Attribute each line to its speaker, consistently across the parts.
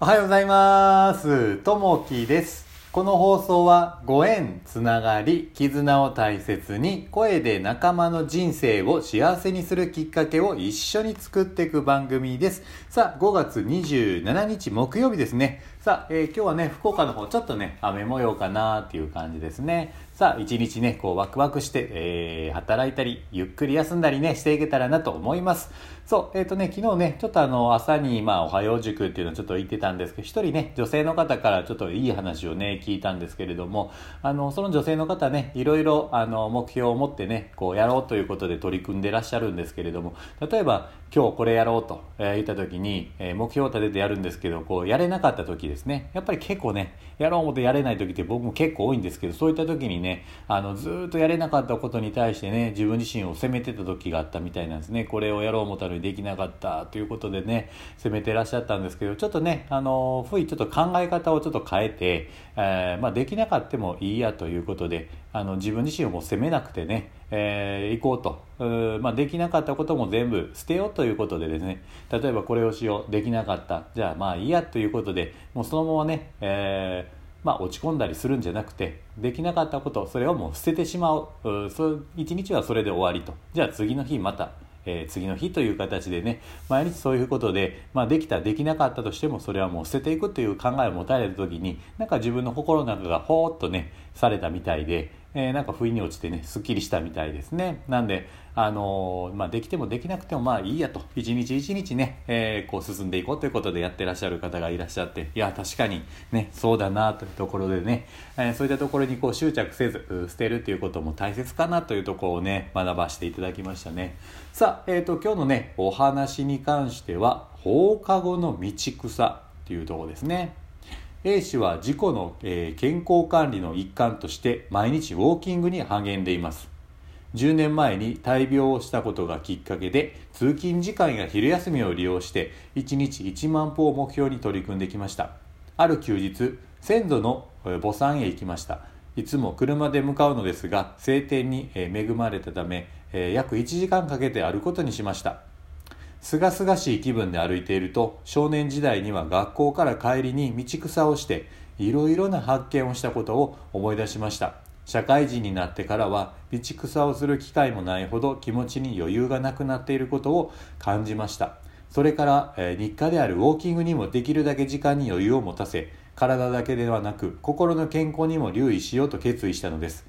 Speaker 1: おはようございます。ともきです。この放送はご縁、つながり、絆を大切に声で仲間の人生を幸せにするきっかけを一緒に作っていく番組です。さあ、5月27日木曜日ですね。さあ、えー今日はね、福岡の方ちょっとね、雨模様かなっていう感じですね。さあ、一日ね、こうワクワクして、えー働いたり、ゆっくり休んだりね、していけたらなと思います。そう、えっ、とね、昨日ね、ちょっとあの、朝に、まあ、おはよう塾っていうのをちょっと言ってたんですけど、一人ね、女性の方からちょっといい話をね、聞いたんですけれども、あの、その女性の方ね、いろいろ、あの、目標を持ってね、こう、やろうということで取り組んでらっしゃるんですけれども、例えば、今日これやろうと、えー言った時に、えー目標を立ててやるんですけど、こう、やれなかった時ですですね、やっぱり結構ね、やろう思ってやれない時って僕も結構多いんですけど、そういった時にね、あの、ずっとやれなかったことに対してね、自分自身を責めてた時があったみたいなんですね。これをやろう思ったのにできなかったということでね、責めてらっしゃったんですけど、ちょっとね、あの、ふいちょっと考え方をちょっと変えて、えーまあ、できなかったもいいやということで、あの、自分自身をもう責めなくてね、えー行こうと。うまあ、できなかったことも全部捨てようということでですね、例えばこれをしよう、できなかった、じゃあまあいいやということで、もうそのままね、えーまあ、落ち込んだりするんじゃなくてできなかったことそれをもう捨ててしまう。う一日はそれで終わりと。じゃあ次の日また、えー次の日という形でね毎日そういうことで、まあ、できたできなかったとしてもそれはもう捨てていくという考えを持たれた時になんか自分の心の中がほーっとねされたみたいで、えーなんか不意に落ちてねすっきりしたみたいですね。なんであのーまあ、できてもできなくてもまあいいやと。一日一日ね、えーこう進んでいこうということでやってらっしゃる方がいらっしゃっていや確かにねそうだなというところでね、えーそういったところにこう執着せず捨てるということも大切かなというところをね学ばせていただきましたね。さあ、えー、と今日のねお話に関しては放課後の道草というとこですね。A 氏は自己の、え健康管理の一環として毎日ウォーキングに励んでいます。10年前に大病をしたことがきっかけで通勤時間や昼休みを利用して1日1万歩を目標に取り組んできました。ある休日先祖の墓参へ行きました。いつも車で向かうのですが晴天に恵まれたため約1時間かけて歩くことにしました。すがすがしい気分で歩いていると少年時代には学校から帰りに道草をしていろいろな発見をしたことを思い出しました。社会人になってからは道草をする機会もないほど気持ちに余裕がなくなっていることを感じました。それから、え日課であるウォーキングにもできるだけ時間に余裕を持たせ体だけではなく心の健康にも留意しようと決意したのです。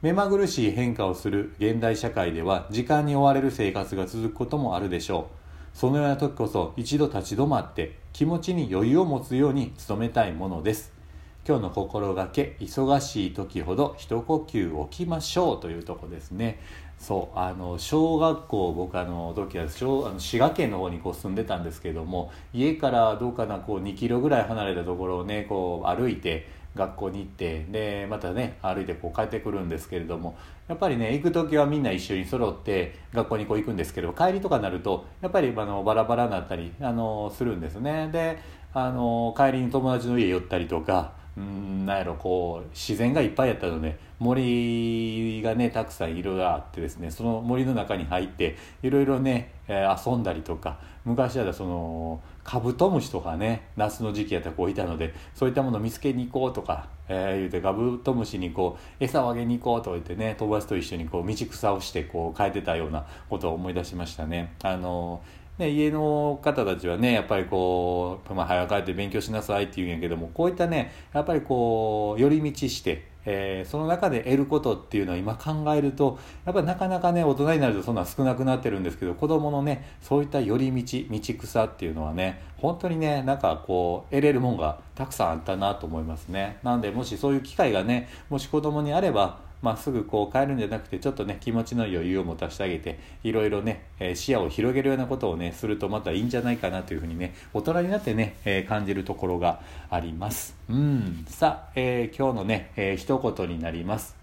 Speaker 1: 目まぐるしい変化をする現代社会では時間に追われる生活が続くこともあるでしょう。そのような時こそ一度立ち止まって気持ちに余裕を持つように努めたいものです。今日の心がけ忙しい時ほど一呼吸置きましょうというとこですね。そうあの小学校僕あの時は小あの滋賀県の方にこう住んでたんですけども家からどうかなこう2キロぐらい離れたところをねこう歩いて学校に行ってでまたね歩いてこう帰ってくるんですけれどもやっぱりね行く時はみんな一緒に揃って学校にこう行くんですけど帰りとかになるとやっぱりあのバラバラになったりあのするんですね。であの帰りに友達の家寄ったりとかうんなんやろこう自然がいっぱいやったので森がねたくさん色があってですねその森の中に入っていろいろね、え遊んだりとか昔はそのカブトムシとかね夏の時期やったらこういたのでそういったものを見つけに行こうとか、えー言うてカブトムシにこう餌をあげに行こうとか言ってね友達と一緒にこう道草をしてこう変えてたようなことを思い出しましたね。あのね、家の方たちはねやっぱりこう、まあ、早く帰って勉強しなさいって言うんやけどもこういったねやっぱりこう寄り道して、えーその中で得ることっていうのは今考えるとやっぱりなかなかね大人になるとそんな少なくなってるんですけど子供のねそういった寄り道道草っていうのはね本当にねなんかこう得れるもんがたくさんあったなと思いますね。なんでもしそういう機会がねもし子供にあればまあ、すぐこう帰るんじゃなくてちょっとね気持ちの余裕を持たせてあげていろいろね、えー視野を広げるようなことをねするとまたいいんじゃないかなというふうにね大人になってね、えー感じるところがあります。うん。さあ、えー今日のね、えー一言になります。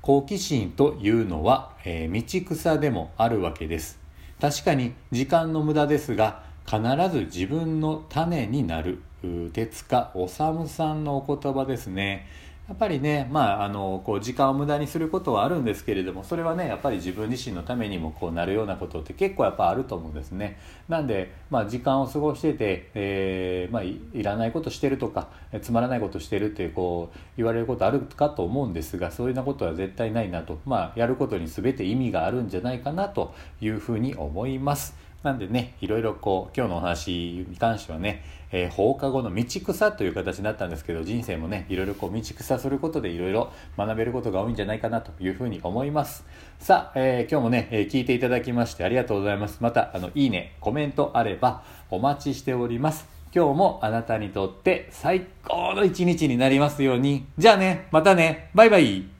Speaker 1: 好奇心というのは、えー道草でもあるわけです。確かに時間の無駄ですが必ず自分の種になる。手塚治虫さんのお言葉ですね。やっぱりね、まあ、あのこう時間を無駄にすることはあるんですけれどもそれはねやっぱり自分自身のためにもこうなるようなことって結構やっぱあると思うんですね。なんで、まあ、時間を過ごしてて、えーまあ、いらないことしてるとかつまらないことしてるってこう言われることあるかと思うんですがそういうようなことは絶対ないなと、まあ、やることに全て意味があるんじゃないかなというふうに思います。なんでねいろいろこう今日のお話に関してはねえー、放課後の道草という形になったんですけど人生もねいろいろこう道草することでいろいろ学べることが多いんじゃないかなというふうに思います。さあ、えー、今日もね、えー、聞いていただきましてありがとうございます。またあのいいねコメントあればお待ちしております。今日もあなたにとって最高の一日になりますように。じゃあねまたね。バイバイ。